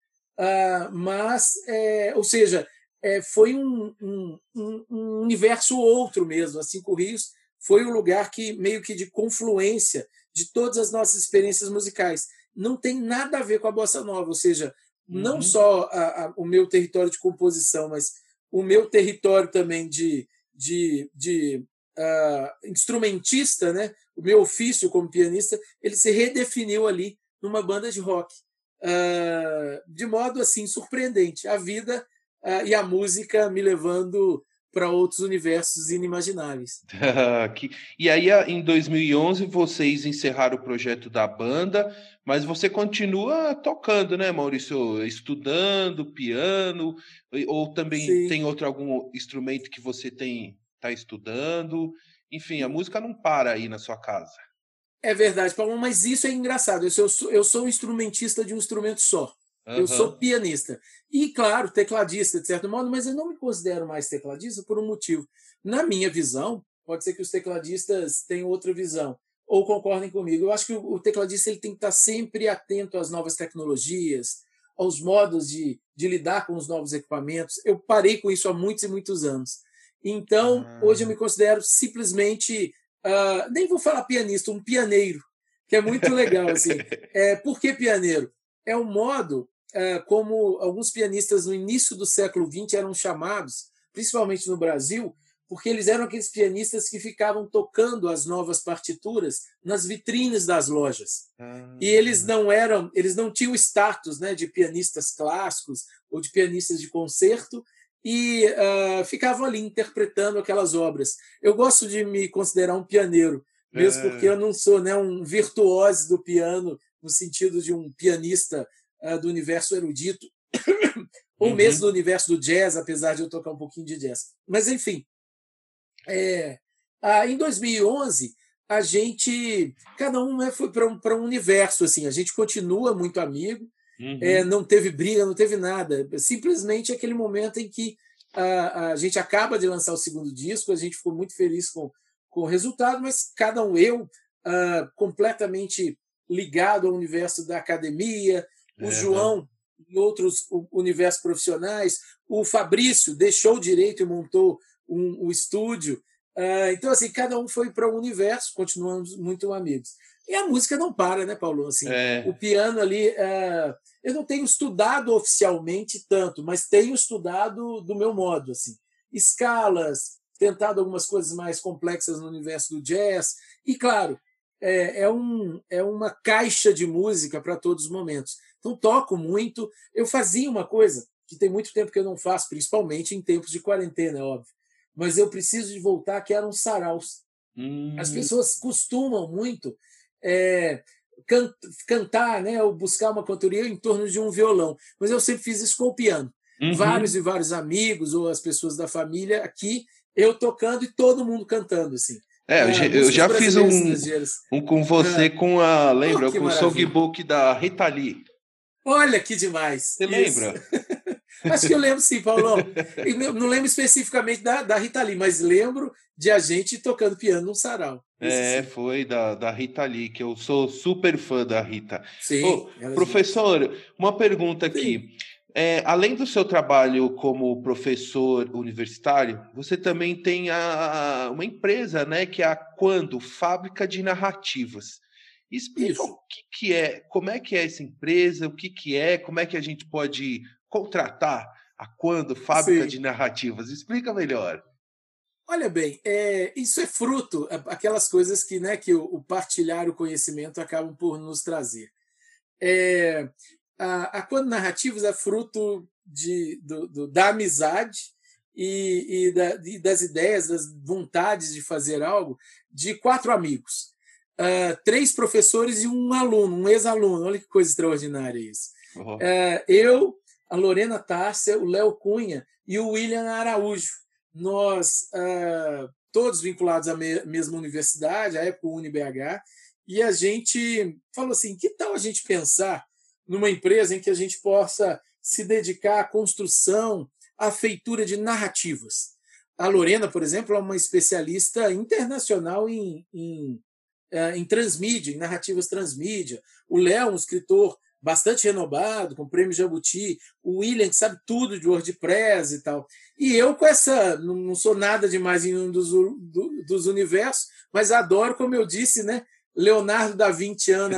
Mas, é, ou seja, é, foi um, um, um, universo outro mesmo. Assim, Cinco Rios foi um lugar que meio que de confluência de todas as nossas experiências musicais. Não tem nada a ver com a bossa nova, ou seja, não uhum. só a, a, o meu território de composição, mas o meu território também de, de, de uh, instrumentista, né, o meu ofício como pianista, ele se redefiniu ali numa banda de rock, uh, de modo assim surpreendente. A vida e a música me levando para outros universos inimagináveis. e aí, em 2011, vocês encerraram o projeto da banda, mas você continua tocando, né, Maurício? Estudando piano, ou também Sim. tem outro algum instrumento que você tem está estudando? Enfim, a música não para aí na sua casa. É verdade, Paulo, mas isso é engraçado. Eu sou, eu sou instrumentista de um instrumento só. Uhum. Eu sou pianista. E, claro, tecladista, de certo modo, mas eu não me considero mais tecladista por um motivo. Na minha visão, pode ser que os tecladistas tenham outra visão ou concordem comigo. Eu acho que o tecladista ele tem que estar sempre atento às novas tecnologias, aos modos de, de lidar com os novos equipamentos. Eu parei com isso há muitos e muitos anos. Então, ah. hoje eu me considero simplesmente, uh, nem vou falar pianista, um pianeiro, que é muito legal. Assim. É, por que pianeiro? É um modo como alguns pianistas no início do século XX eram chamados, principalmente no Brasil, porque eles eram aqueles pianistas que ficavam tocando as novas partituras nas vitrines das lojas. Ah. E eles não eram, eles não tinham status né, de pianistas clássicos ou de pianistas de concerto e uh, ficavam ali interpretando aquelas obras. Eu gosto de me considerar um pianeiro, mesmo é. porque eu não sou né, um virtuoso do piano no sentido de um pianista do universo erudito, ou uhum. mesmo do universo do jazz, apesar de eu tocar um pouquinho de jazz. Mas, enfim, é, uh, em 2011, a gente, cada um né, foi para um, um universo, assim, a gente continua muito amigo, uhum. é, não teve briga, não teve nada, simplesmente aquele momento em que a, a gente acaba de lançar o segundo disco, a gente ficou muito feliz com, com o resultado, mas cada um, eu, uh, completamente ligado ao universo da academia, o é, João em outros universos profissionais, o Fabrício deixou direito e montou um, um estúdio. Uh, então, assim, cada um foi para um universo, continuamos muito amigos. E a música não para, né, Paulo? Assim, é. O piano ali, uh, eu não tenho estudado oficialmente tanto, mas tenho estudado do meu modo, assim, escalas, tentado algumas coisas mais complexas no universo do jazz. E, claro, é, é, um, é uma caixa de música para todos os momentos. Então, toco muito. Eu fazia uma coisa que tem muito tempo que eu não faço, principalmente em tempos de quarentena, é óbvio. Mas eu preciso de voltar, que eram saraus. Hum. As pessoas costumam muito é, can, cantar, né, ou buscar uma cantoria em torno de um violão. Mas eu sempre fiz isso com o piano. Uhum. Vários e vários amigos ou as pessoas da família aqui, eu tocando e todo mundo cantando, assim. É, eu, é, eu já fiz um, um com você é. com a. Lembra? Oh, com maravilha. o songbook da Rita Lee. Olha que demais. Você Isso. lembra? Acho que eu lembro sim, Paulão. Não lembro especificamente da, da Rita Lee, mas lembro de a gente tocando piano num sarau. é, sim. foi da, da Rita Lee, que eu sou super fã da Rita. Sim. Oh, professor, uma pergunta aqui. É, além do seu trabalho como professor universitário, você também tem a, uma empresa, né, que é a Quando Fábrica de Narrativas. Explica Isso. o que, que é, como é que é essa empresa, o que, que é, como é que a gente pode contratar a quando fábrica Sim. de narrativas. Explica melhor. Olha bem, é, isso é fruto, é, aquelas coisas que, né, que o, o, partilhar o conhecimento acabam por nos trazer. É, a, a Quando Narrativas é fruto de, do, do, da amizade e, e, da, e, das ideias, das vontades de fazer algo de quatro amigos uh, três professores e um aluno, um ex-aluno. Olha que coisa extraordinária isso. Uhum. Uh, eu, a Lorena Tárcia, o Léo Cunha e o William Araújo. Nós, uh, todos vinculados à me mesma universidade, a época UniBH, e a gente falou assim: que tal a gente pensar numa empresa em que a gente possa se dedicar à construção, à feitura de narrativas? A Lorena, por exemplo, é uma especialista internacional em, em é, em transmídia, em narrativas transmídia. O Léo, um escritor bastante renomado, com o prêmio Jabuti, o William, que sabe tudo de WordPress e tal. E eu, com essa, não sou nada demais em um dos, do, dos universos, mas adoro, como eu disse, né? Leonardo da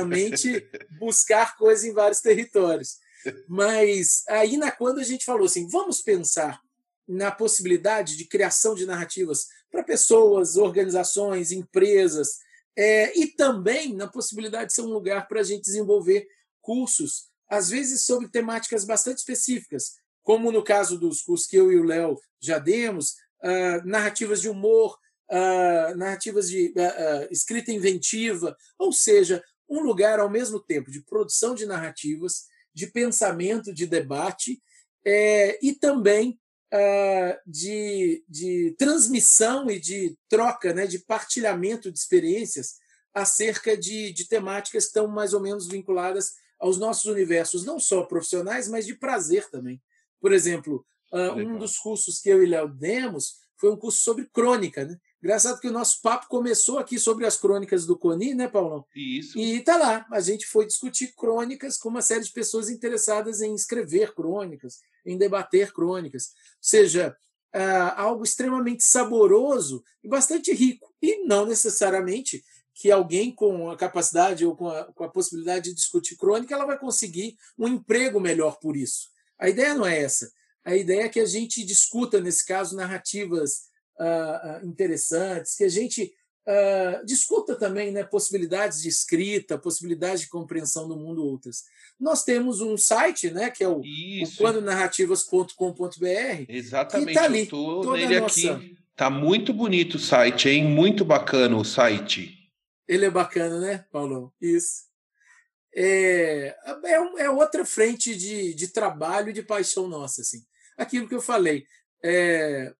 mente buscar coisas em vários territórios. Mas aí, na quando a gente falou assim, vamos pensar na possibilidade de criação de narrativas para pessoas, organizações, empresas, é, e também na possibilidade de ser um lugar para a gente desenvolver cursos, às vezes sobre temáticas bastante específicas, como no caso dos cursos que eu e o Léo já demos, uh, narrativas de humor, uh, narrativas de uh, escrita inventiva, ou seja, um lugar ao mesmo tempo de produção de narrativas, de pensamento, de debate é, e também de, de transmissão e de troca, né, de partilhamento de experiências acerca de, de temáticas que estão mais ou menos vinculadas aos nossos universos, não só profissionais, mas de prazer também. Por exemplo, um dos cursos que eu e Léo demos foi um curso sobre crônica, né? Engraçado que o nosso papo começou aqui sobre as crônicas do Coni, né, Paulão? Isso. E tá lá. A gente foi discutir crônicas com uma série de pessoas interessadas em escrever crônicas, em debater crônicas. Ou seja, algo extremamente saboroso e bastante rico. E não necessariamente que alguém com a capacidade ou com a, com a possibilidade de discutir crônica ela vai conseguir um emprego melhor por isso. A ideia não é essa. A ideia é que a gente discuta, nesse caso, narrativas uh, interessantes, que a gente uh, discuta também né, possibilidades de escrita, possibilidades de compreensão do mundo outras. Nós temos um site, né, que é o, o quandonarrativas.com.br. Exatamente, tá ali, estou nele nossa... aqui. Tá muito bonito o site, hein? Muito bacana o site. Ele é bacana, né, Paulo? Isso. É, é, é outra frente de, de trabalho e de paixão nossa. Assim. Aquilo que eu falei. É,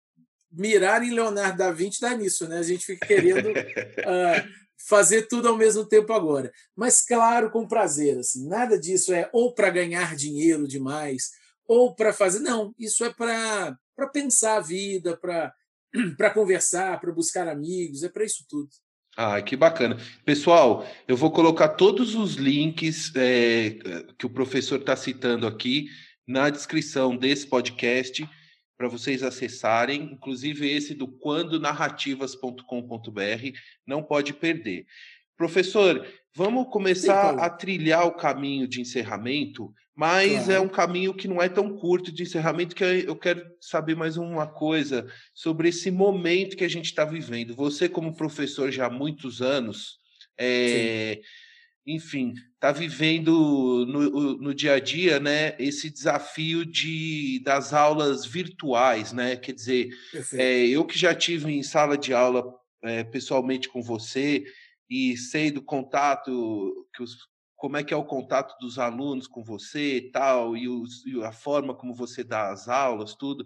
mirar em Leonardo da Vinci dá nisso, né? A gente fica querendo uh, fazer tudo ao mesmo tempo agora. Mas, claro, com prazer. Assim, nada disso é ou para ganhar dinheiro demais, ou para fazer. Não, isso é para pensar a vida, para conversar, para buscar amigos, é para isso tudo. Ah, que bacana. Pessoal, eu vou colocar todos os links é, que o professor está citando aqui na descrição desse podcast para vocês acessarem, inclusive esse do quandonarrativas.com.br, não pode perder. Professor, vamos começar Sim, a trilhar o caminho de encerramento, mas é claro. é um caminho que não é tão curto de encerramento que eu quero saber mais uma coisa sobre esse momento que a gente está vivendo. Você, como professor já há muitos anos, é, enfim, está vivendo no, no, dia a dia, né, esse desafio de das aulas virtuais, né? Quer dizer, é, eu que já tive em sala de aula é, pessoalmente com você e sei do contato que os como é que é o contato dos alunos com você e tal, e, os, e a forma como você dá as aulas, tudo.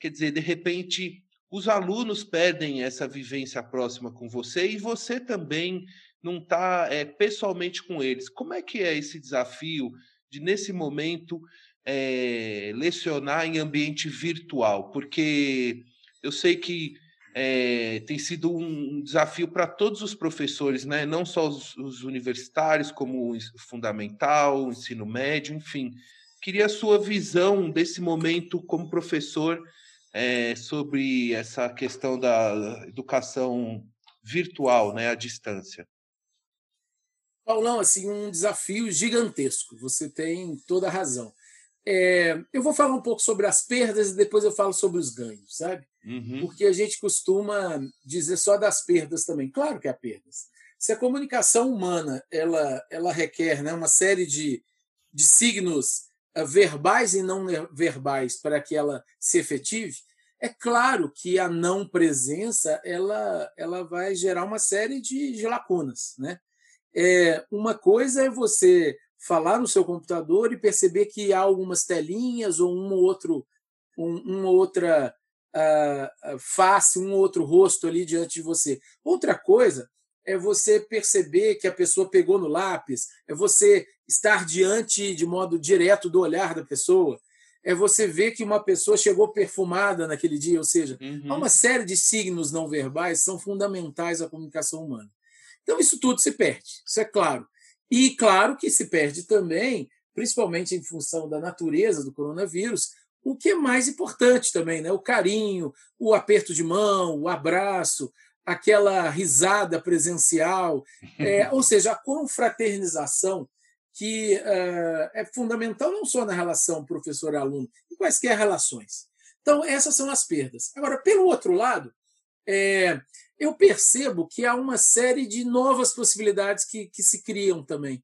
Quer dizer, de repente, os alunos perdem essa vivência próxima com você e você também não está é, pessoalmente com eles. Como é que é esse desafio de, nesse momento, é, lecionar em ambiente virtual? Porque eu sei que é, tem sido um desafio para todos os professores, né? não só os, os, universitários, como o fundamental, o ensino médio, enfim. Queria a sua visão desse momento como professor é, sobre essa questão da educação virtual, né, à distância. Paulão, assim, um desafio gigantesco. Você tem toda a razão. É, eu vou falar um pouco sobre as perdas e depois eu falo sobre os ganhos, sabe? Uhum. Porque a gente costuma dizer só das perdas também. Claro que há perdas. Se a comunicação humana ela, ela requer né, uma série de, de signos uh, verbais e não verbais para que ela se efetive, é claro que a não presença ela, ela vai gerar uma série de, de lacunas, né? É, uma coisa é você falar no seu computador e perceber que há algumas telinhas ou um outro, um, uma outra uh, face, um outro rosto ali diante de você. Outra coisa é você perceber que a pessoa pegou no lápis, é você estar diante de modo direto do olhar da pessoa, é você ver que uma pessoa chegou perfumada naquele dia, ou seja, uhum. há uma série de signos não verbais que são fundamentais à comunicação humana. Então, isso tudo se perde, isso é claro. E claro que se perde também, principalmente em função da natureza do coronavírus, o que é mais importante também, né? o carinho, o aperto de mão, o abraço, aquela risada presencial, é, ou seja, a confraternização que uh, é fundamental não só na relação professor-aluno, em quaisquer relações. Então, essas são as perdas. Agora, pelo outro lado, é, eu percebo que há uma série de novas possibilidades que, que se criam também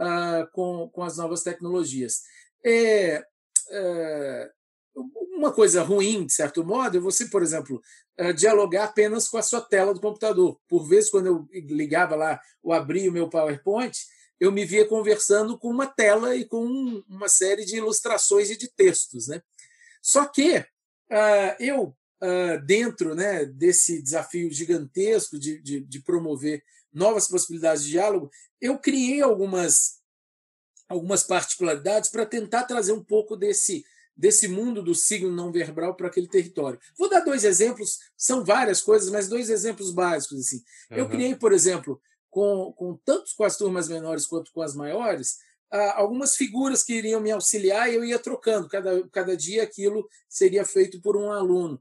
uh, com, com as novas tecnologias. É, é, uma coisa ruim, de certo modo, é você, por exemplo, uh, dialogar apenas com a sua tela do computador. Por vezes, quando eu ligava lá ou abria o meu PowerPoint, eu me via conversando com uma tela e com uma série de ilustrações e de textos. Né? Só que uh, eu, uh, dentro né, desse desafio gigantesco de, de, de, promover novas possibilidades de diálogo, eu criei algumas, algumas particularidades para tentar trazer um pouco desse, desse mundo do signo não verbal para aquele território. Vou dar dois exemplos, são várias coisas, mas dois exemplos básicos. Assim. Uhum. Eu criei, por exemplo, com, com tanto com as turmas menores quanto com as maiores, ah, algumas figuras que iriam me auxiliar e eu ia trocando. Cada, cada dia aquilo seria feito por um aluno.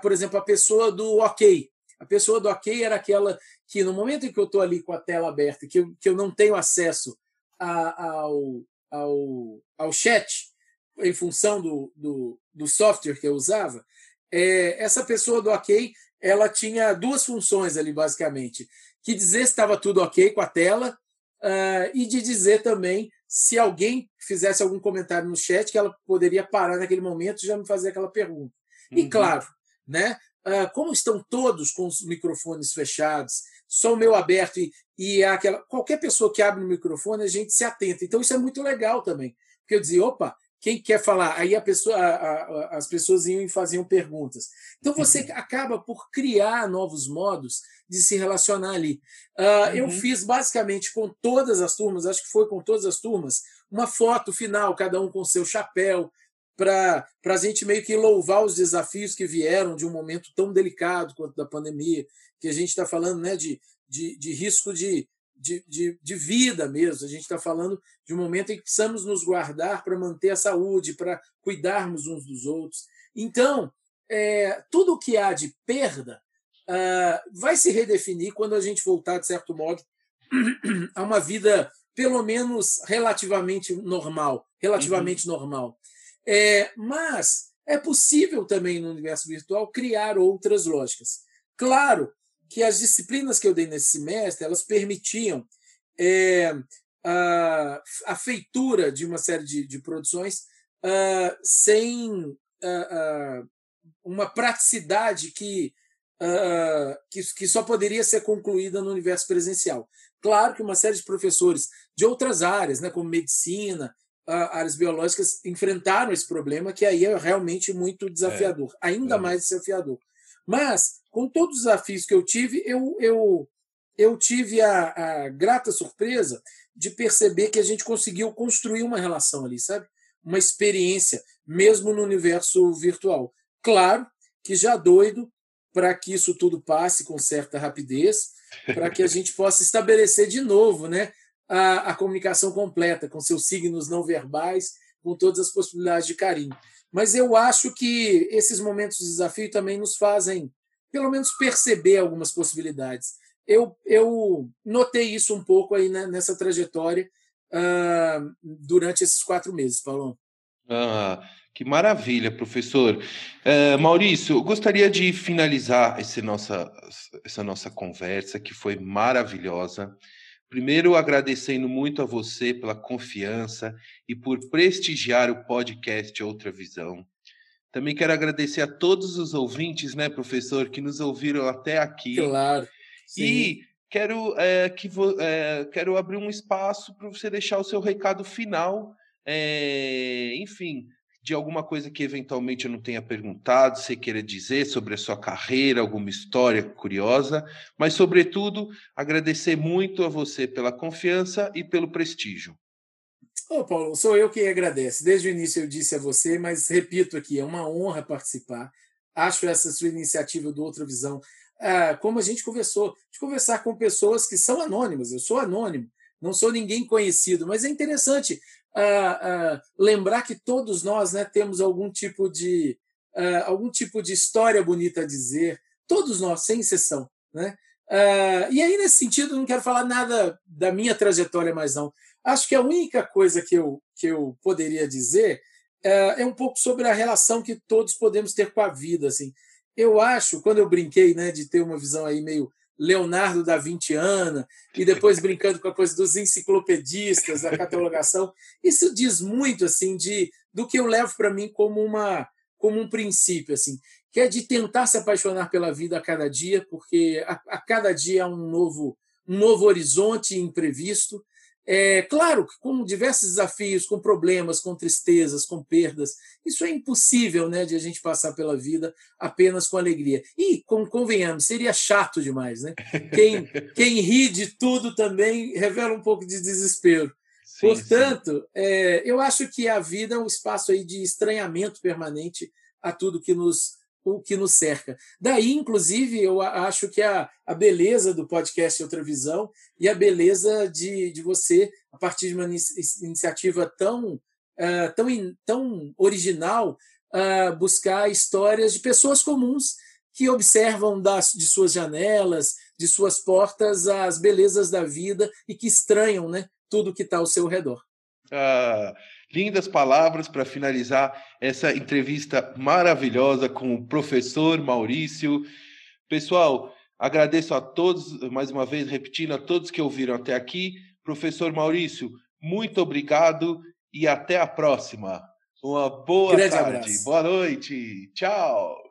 Por exemplo, a pessoa do OK. A pessoa do OK era aquela que, no momento em que eu estou ali com a tela aberta, que eu, que eu não tenho acesso a, ao, ao, ao chat, em função do, do, do software que eu usava, é, essa pessoa do OK ela tinha duas funções ali, basicamente que dizer se estava tudo ok com a tela uh, e de dizer também se alguém fizesse algum comentário no chat que ela poderia parar naquele momento e já me fazer aquela pergunta. Uhum. E claro, né? Uh, como estão todos com os microfones fechados, só o meu aberto e, e aquela qualquer pessoa que abre o microfone a gente se atenta. Então isso é muito legal também, porque eu dizia, opa, quem quer falar? Aí a pessoa, a, a, as pessoas iam e faziam perguntas. Então você uhum. acaba por criar novos modos de se relacionar ali. Uh, uhum. Eu fiz basicamente com todas as turmas, acho que foi com todas as turmas, uma foto final, cada um com seu chapéu, para a gente meio que louvar os desafios que vieram de um momento tão delicado quanto da pandemia, que a gente está falando né, de, de, de risco de, de, de, de vida mesmo. A gente está falando de um momento em que precisamos nos guardar para manter a saúde, para cuidarmos uns dos outros. Então, é, tudo o que há de perda uh, vai se redefinir quando a gente voltar, de certo modo, a uma vida pelo menos relativamente normal, relativamente uhum. normal. É, mas é possível também no universo virtual criar outras lógicas. Claro que as disciplinas que eu dei nesse semestre elas permitiam é, a, a, feitura de uma série de, de produções uh, sem uh, uh, uma praticidade que, que, que, só poderia ser concluída no universo presencial. Claro que uma série de professores de outras áreas, né, como medicina, áreas biológicas, enfrentaram esse problema, que aí é realmente muito desafiador, é, ainda é. mais desafiador. Mas com todos os desafios que eu tive, eu, eu, eu tive a, a grata surpresa de perceber que a gente conseguiu construir uma relação ali, sabe? Uma experiência, mesmo no universo virtual. Claro que já doido para que isso tudo passe com certa rapidez, para que a gente possa estabelecer de novo né, a, a comunicação completa, com seus signos não verbais, com todas as possibilidades de carinho. Mas eu acho que esses momentos de desafio também nos fazem pelo menos perceber algumas possibilidades. Eu, eu notei isso um pouco aí né, nessa trajetória uh, durante esses quatro meses, Paulo. Ah, que maravilha, professor. Uh, Maurício, eu gostaria de finalizar esse nossa, essa nossa conversa, que foi maravilhosa. Primeiro, agradecendo muito a você pela confiança e por prestigiar o podcast Outra Visão. Também quero agradecer a todos os ouvintes, né, professor, que nos ouviram até aqui. Claro. Sim. E quero, é, que vo, é, quero abrir um espaço para você deixar o seu recado final, é, enfim, de alguma coisa que eventualmente eu não tenha perguntado, você queira dizer sobre a sua carreira, alguma história curiosa, mas, sobretudo, agradecer muito a você pela confiança e pelo prestígio. Ô, Paulo, sou eu quem agradece. Desde o início eu disse a você, mas repito aqui, é uma honra participar. Acho essa sua iniciativa do Outra Visão, ah, como a gente conversou, de conversar com pessoas que são anônimas. Eu sou anônimo, não sou ninguém conhecido, mas é interessante lembrar que todos nós né, temos algum tipo de algum tipo de história bonita a dizer, todos nós, sem exceção. Né? E aí, nesse sentido, não quero falar nada da minha trajetória mais não. Acho que a única coisa que eu, que eu poderia dizer é, é um pouco sobre a relação que todos podemos ter com a vida. Assim. eu acho, quando eu brinquei né, de ter uma visão aí meio Leonardo da Vinciana, e depois brincando com a coisa dos enciclopedistas, da catalogação, isso diz muito assim de do que eu levo para mim como uma como um princípio assim, que é de tentar se apaixonar pela vida a cada dia, porque a, a cada dia há um novo um novo horizonte imprevisto é, claro que com diversos desafios, com problemas, com tristezas, com perdas, isso é impossível né, de a gente passar pela vida apenas com alegria. E, como convenhamos, seria chato demais. Né? Quem, quem ri de tudo também revela um pouco de desespero. Sim, Portanto, sim. É, eu acho que a vida é um espaço aí de estranhamento permanente a tudo que nos o que nos cerca. Daí, inclusive, eu acho que a, a beleza do podcast Outra Visão e a beleza de, de você, a partir de uma iniciativa tão, uh, tão, tão original, uh, buscar histórias de pessoas comuns que observam das, de suas janelas, de suas portas, as belezas da vida e que estranham né, tudo que está ao seu redor. Ah, lindas palavras para finalizar essa entrevista maravilhosa com o professor Maurício. Pessoal, agradeço a todos, mais uma vez, repetindo, a todos que ouviram até aqui. Professor Maurício, muito obrigado e até a próxima. Uma boa Grande tarde, abraço. boa noite, tchau.